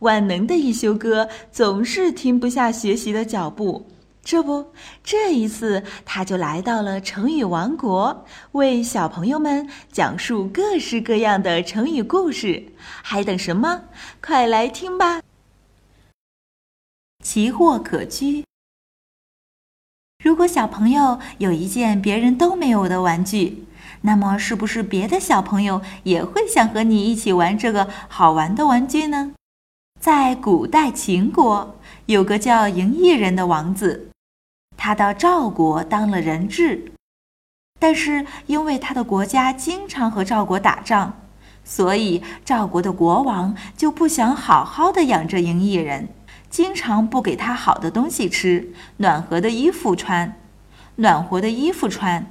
万能的一休哥总是停不下学习的脚步。这不，这一次他就来到了成语王国，为小朋友们讲述各式各样的成语故事。还等什么？快来听吧！奇货可居。如果小朋友有一件别人都没有的玩具，那么是不是别的小朋友也会想和你一起玩这个好玩的玩具呢？在古代秦国，有个叫嬴异人的王子。他到赵国当了人质，但是因为他的国家经常和赵国打仗，所以赵国的国王就不想好好的养着嬴异人，经常不给他好的东西吃，暖和的衣服穿，暖和的衣服穿。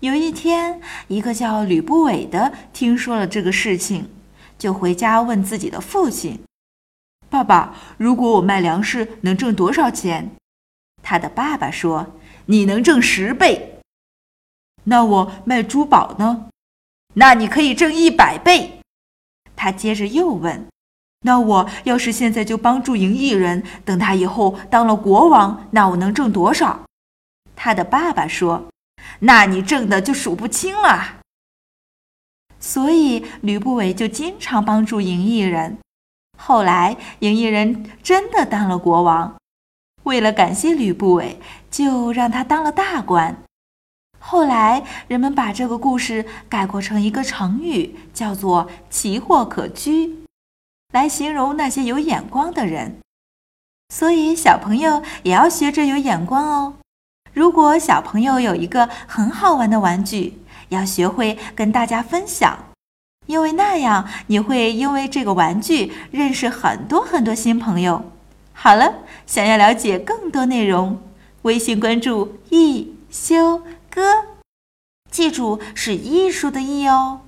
有一天，一个叫吕不韦的听说了这个事情，就回家问自己的父亲：“爸爸，如果我卖粮食，能挣多少钱？”他的爸爸说：“你能挣十倍。”那我卖珠宝呢？那你可以挣一百倍。他接着又问：“那我要是现在就帮助赢异人，等他以后当了国王，那我能挣多少？”他的爸爸说：“那你挣的就数不清了。”所以吕不韦就经常帮助赢异人。后来，赢异人真的当了国王。为了感谢吕不韦，就让他当了大官。后来人们把这个故事概括成一个成语，叫做“奇货可居”，来形容那些有眼光的人。所以小朋友也要学着有眼光哦。如果小朋友有一个很好玩的玩具，要学会跟大家分享，因为那样你会因为这个玩具认识很多很多新朋友。好了，想要了解更多内容，微信关注一休哥，记住是艺术的艺哦。